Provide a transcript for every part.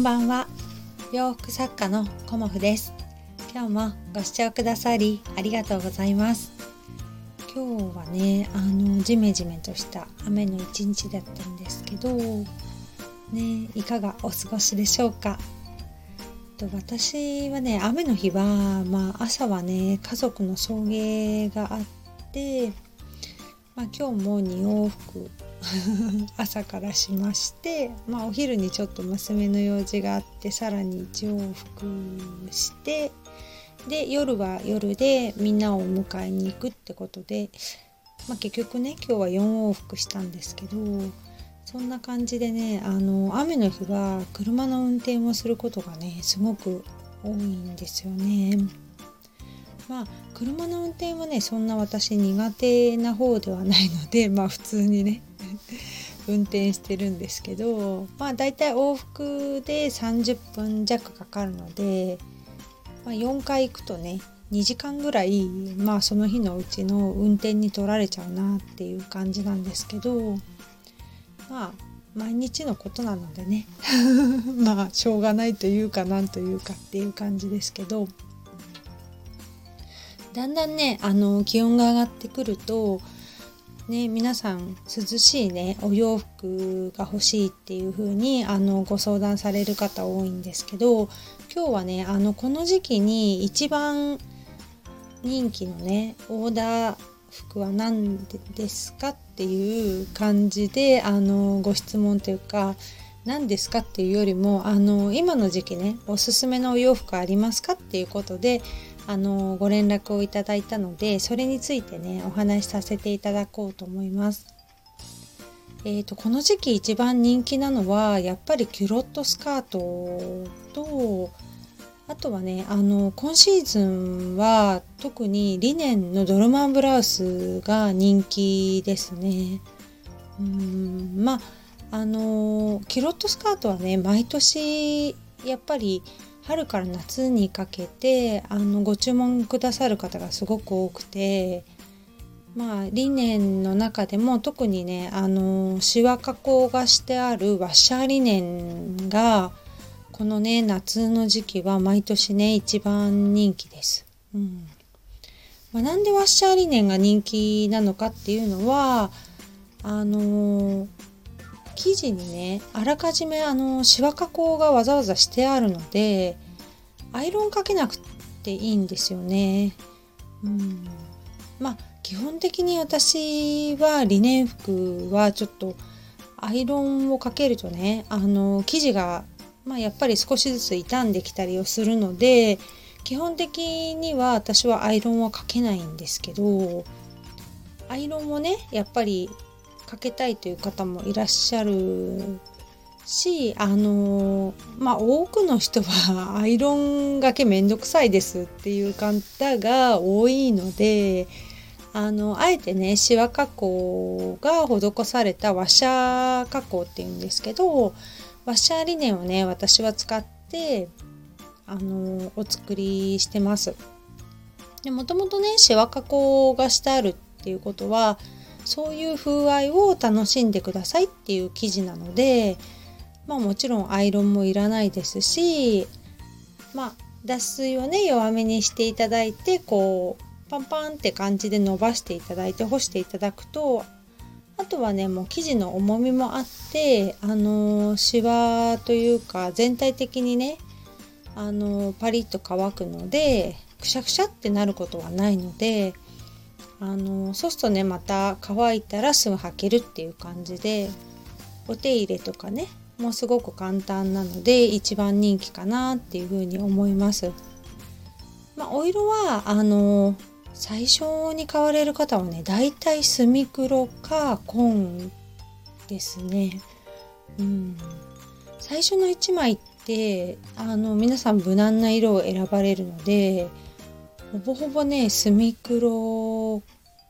んばんは。洋服作家のコモフです。今日もご視聴くださりありがとうございます。今日はねあのジメジメとした雨の一日だったんですけどねいかがお過ごしでしょうか？と私はね雨の日はまあ朝はね家族の送迎があってまあ、今日も2往復 朝からしまして、まあ、お昼にちょっと娘の用事があってさらに1往復してで夜は夜でみんなを迎えに行くってことで、まあ、結局ね今日は4往復したんですけどそんな感じでねあの雨の日は車の運転をすることがねすごく多いんですよね。まあ車の運転はねそんな私苦手な方ではないのでまあ普通にね運転してるんですけどまあだいたい往復で30分弱かかるので、まあ、4回行くとね2時間ぐらいまあその日のうちの運転に取られちゃうなっていう感じなんですけどまあ毎日のことなのでね まあしょうがないというかなんというかっていう感じですけどだんだんねあの気温が上がってくるとね、皆さん涼しいねお洋服が欲しいっていう風にあにご相談される方多いんですけど今日はねあのこの時期に一番人気のねオーダー服は何ですかっていう感じであのご質問というか何ですかっていうよりもあの今の時期ねおすすめのお洋服ありますかっていうことであのご連絡をいただいたのでそれについてねお話しさせていただこうと思います。えーと、この時期一番人気なのはやっぱりキュロットスカートとあとはねあの今シーズンは特にリネンのドルマンブラウスが人気ですね。うんまああのキュロットスカートはね毎年やっぱり春から夏にかけてあのご注文くださる方がすごく多くてまあリネンの中でも特にねあのシワ加工がしてあるワッシャーリネンがこのね夏の時期は毎年ね一番人気です。うんまあ、なんでワッシャーリネンが人気なのかっていうのはあの生地にねあらかじめあのシワ加工がわざわざしてあるのでアイロンかけなくていいんですよね。うんまあ基本的に私はリネン服はちょっとアイロンをかけるとねあの生地が、まあ、やっぱり少しずつ傷んできたりをするので基本的には私はアイロンはかけないんですけどアイロンをねやっぱりかけたいという方もいらっしゃるしあのまあ多くの人は アイロンがけめんどくさいですっていう方が多いのであのあえてねシワ加工が施されたワッシャー加工っていうんですけどワッシャーリネンをね私は使ってあのお作りしてます。でもともとねシワ加工がしてあるっていうことはそういう風合いを楽しんでくださいっていう生地なのでまあもちろんアイロンもいらないですしまあ脱水をね弱めにしていただいてこうパンパンって感じで伸ばしていただいて干していただくとあとはねもう生地の重みもあってあのシワというか全体的にねあのパリッと乾くのでくしゃくしゃってなることはないのであのそうするとねまた乾いたらすぐ履けるっていう感じでお手入れとかねもうすごく簡単なので一番人気かなっていうふうに思います。まあ、お色はあの最初に買われる方はねだいたいスミクロか紺ですね。うん、最初の1枚ってあの皆さん無難な色を選ばれるのでほぼほぼねスミクロ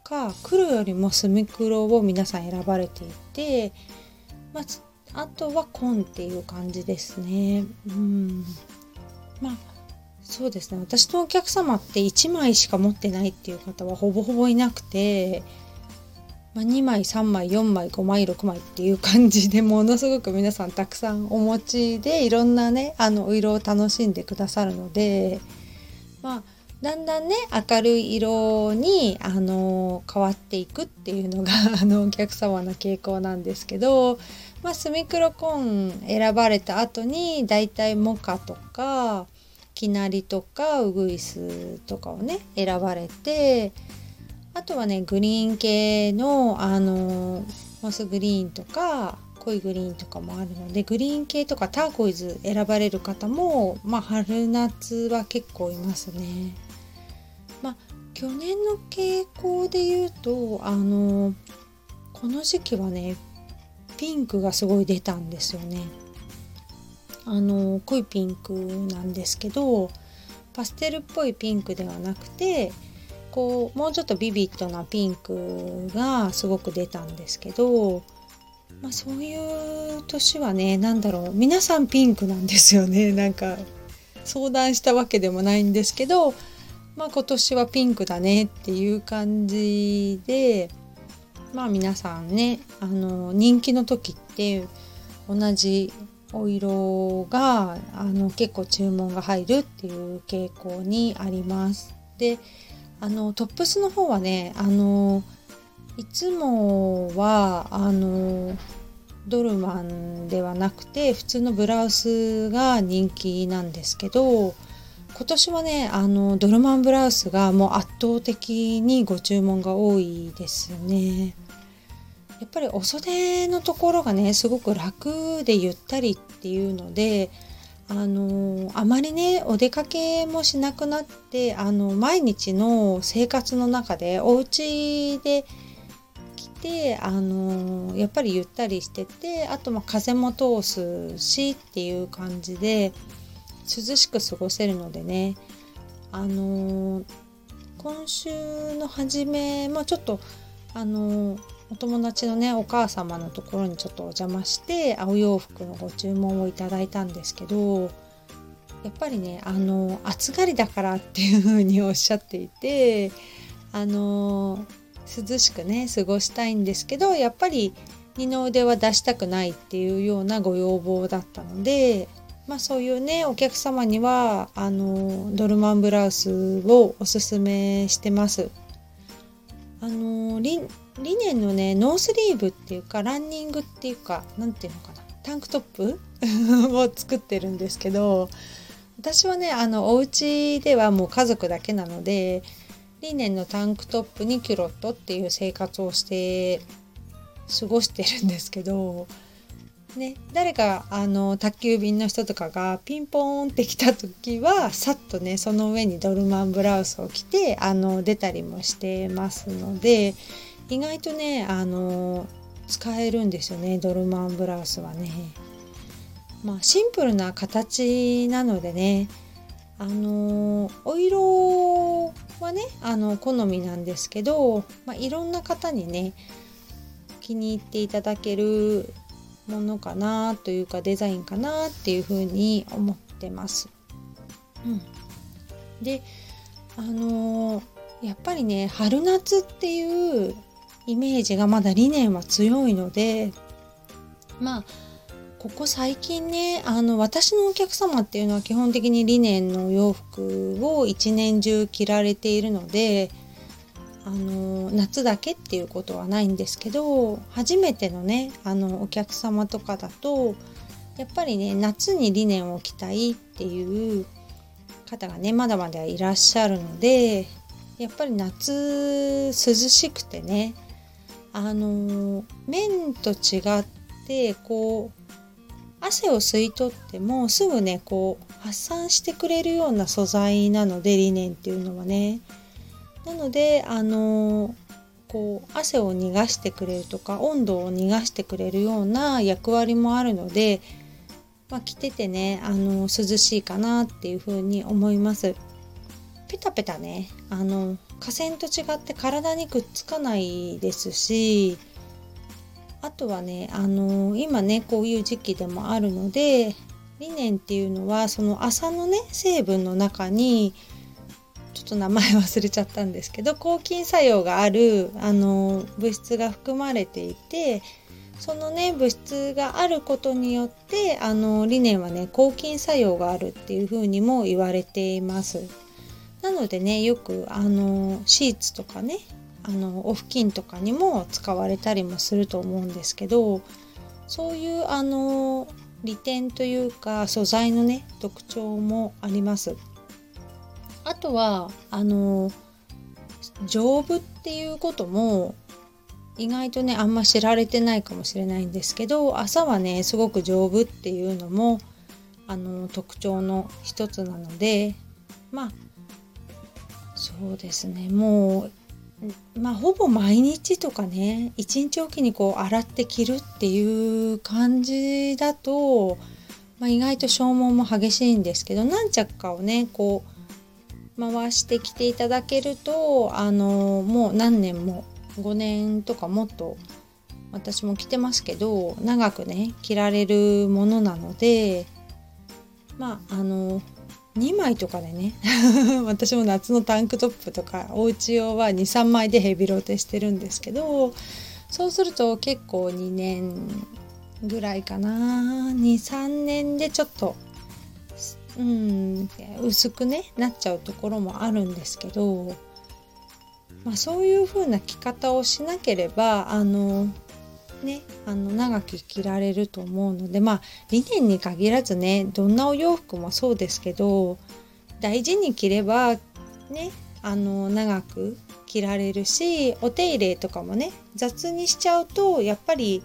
か黒よりもスミクロを皆さん選ばれていて、まあ、あとは紺っていう感じですね。うんまあそうですね私のお客様って1枚しか持ってないっていう方はほぼほぼいなくてまあ、2枚3枚4枚5枚6枚っていう感じでものすごく皆さんたくさんお持ちでいろんなねあの色を楽しんでくださるのでまあだんだんね明るい色にあの変わっていくっていうのが あのお客様の傾向なんですけど、まあ、スミクロコーン選ばれた後にだいたいモカとかきなりとかウグイスとかをね選ばれてあとはねグリーン系のあのモスグリーンとか濃いグリーンとかもあるのでグリーン系とかターコイズ選ばれる方も、まあ、春夏は結構いますね。まあ、去年の傾向で言うとあのこの時期はねピンクがすごい出たんですよね。あの濃いピンクなんですけどパステルっぽいピンクではなくてこうもうちょっとビビッドなピンクがすごく出たんですけど、まあ、そういう年はね何だろう皆さんピンクなんですよねなんか相談したわけでもないんですけど、まあ、今年はピンクだねっていう感じでまあ皆さんねあの人気の時って同じお色があの結構注文が入るっていう傾向にあります。であのトップスの方はねあのいつもはあのドルマンではなくて普通のブラウスが人気なんですけど今年はねあのドルマンブラウスがもう圧倒的にご注文が多いですね。やっぱりお袖のところがねすごく楽でゆったりっていうのであのあまりねお出かけもしなくなってあの毎日の生活の中でお家で来てあのやっぱりゆったりしててあとま風も通すしっていう感じで涼しく過ごせるのでね。あの今週の初めもちょっとあのお友達のねお母様のところにちょっとお邪魔して青洋服のご注文をいただいたんですけどやっぱりねあの暑がりだからっていう風におっしゃっていてあの涼しくね過ごしたいんですけどやっぱり二の腕は出したくないっていうようなご要望だったのでまあそういうねお客様にはあのドルマンブラウスをおすすめしてます。あのリリネンのねノースリーブっていうかランニングっていうか何ていうのかなタンクトップ を作ってるんですけど私はねあのお家ではもう家族だけなのでリネンのタンクトップにキュロットっていう生活をして過ごしてるんですけどね、誰かあの宅急便の人とかがピンポーンって来た時はさっとねその上にドルマンブラウスを着てあの出たりもしてますので意外とねあの使えるんですよねドルマンブラウスはね。まあシンプルな形なのでねあのお色はねあの好みなんですけど、まあ、いろんな方にね気に入っていただけるものかなというかデザインかなっていうふうに思ってます。うん、であのー、やっぱりね春夏っていうイメージがまだ理念は強いのでまあここ最近ねあの私のお客様っていうのは基本的にリネンのお洋服を一年中着られているのであの夏だけっていうことはないんですけど初めてのねあのお客様とかだとやっぱりね夏にリネンを着たいっていう方がねまだまだいらっしゃるのでやっぱり夏涼しくてねあの綿と違ってこう汗を吸い取ってもすぐねこう発散してくれるような素材なのでリネンっていうのはね。なのであのこう汗を逃がしてくれるとか温度を逃がしてくれるような役割もあるので、まあ、着ててねあの涼しいかなっていうふうに思います。ペタペタねあの河川と違って体にくっつかないですしあとはねあの今ねこういう時期でもあるのでリネンっていうのはその麻のね成分の中にちょっと名前忘れちゃったんですけど抗菌作用があるあの物質が含まれていてそのね物質があることによってあのリネンはね抗菌作用があるっていうふうにも言われています。なのでねよくあのシーツとかねあのお布巾とかにも使われたりもすると思うんですけどそういうあの利点というか素材のね特徴もあります。あとはあの丈夫っていうことも意外とねあんま知られてないかもしれないんですけど朝はねすごく丈夫っていうのもあの特徴の一つなのでまあそうですねもうまあほぼ毎日とかね一日おきにこう洗って着るっていう感じだと、まあ、意外と消耗も激しいんですけど何着かをねこう回してきていただけるとあのもう何年も5年とかもっと私も着てますけど長くね着られるものなのでまああの2枚とかでね 私も夏のタンクトップとかお家用は23枚でヘビロテしてるんですけどそうすると結構2年ぐらいかな23年でちょっとうん薄くねなっちゃうところもあるんですけどまあ、そういう風な着方をしなければあのねあの長く着られると思うのでまあリネンに限らずねどんなお洋服もそうですけど大事に着ればねあの長く着られるしお手入れとかもね雑にしちゃうとやっぱり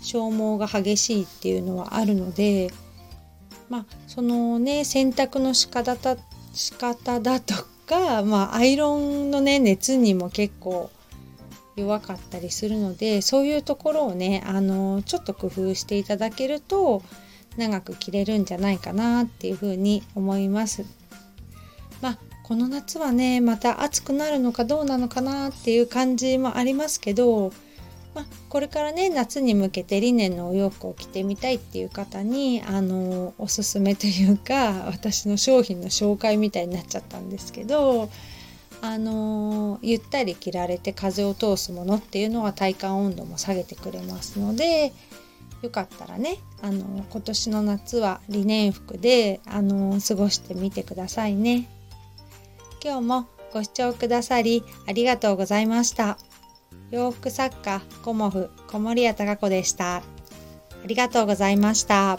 消耗が激しいっていうのはあるのでまあそのね洗濯の仕方だ仕方だとか、まあ、アイロンのね熱にも結構弱かったりするのでそういうところをねあのちょっと工夫していただけると長く着れるんじゃないかなっていうふうに思います。まあこの夏はねまた暑くなるのかどうなのかなっていう感じもありますけどまあ、これからね夏に向けてリネンのお洋服を着てみたいっていう方にあのおすすめというか私の商品の紹介みたいになっちゃったんですけどあのゆったり着られて風を通すものっていうのは体感温度も下げてくれますのでよかったらねあの今年の夏はリネン服であの過ごしてみてくださいね。今日もご視聴くださりありがとうございました。洋服作家コモフ小森屋隆子でした。ありがとうございました。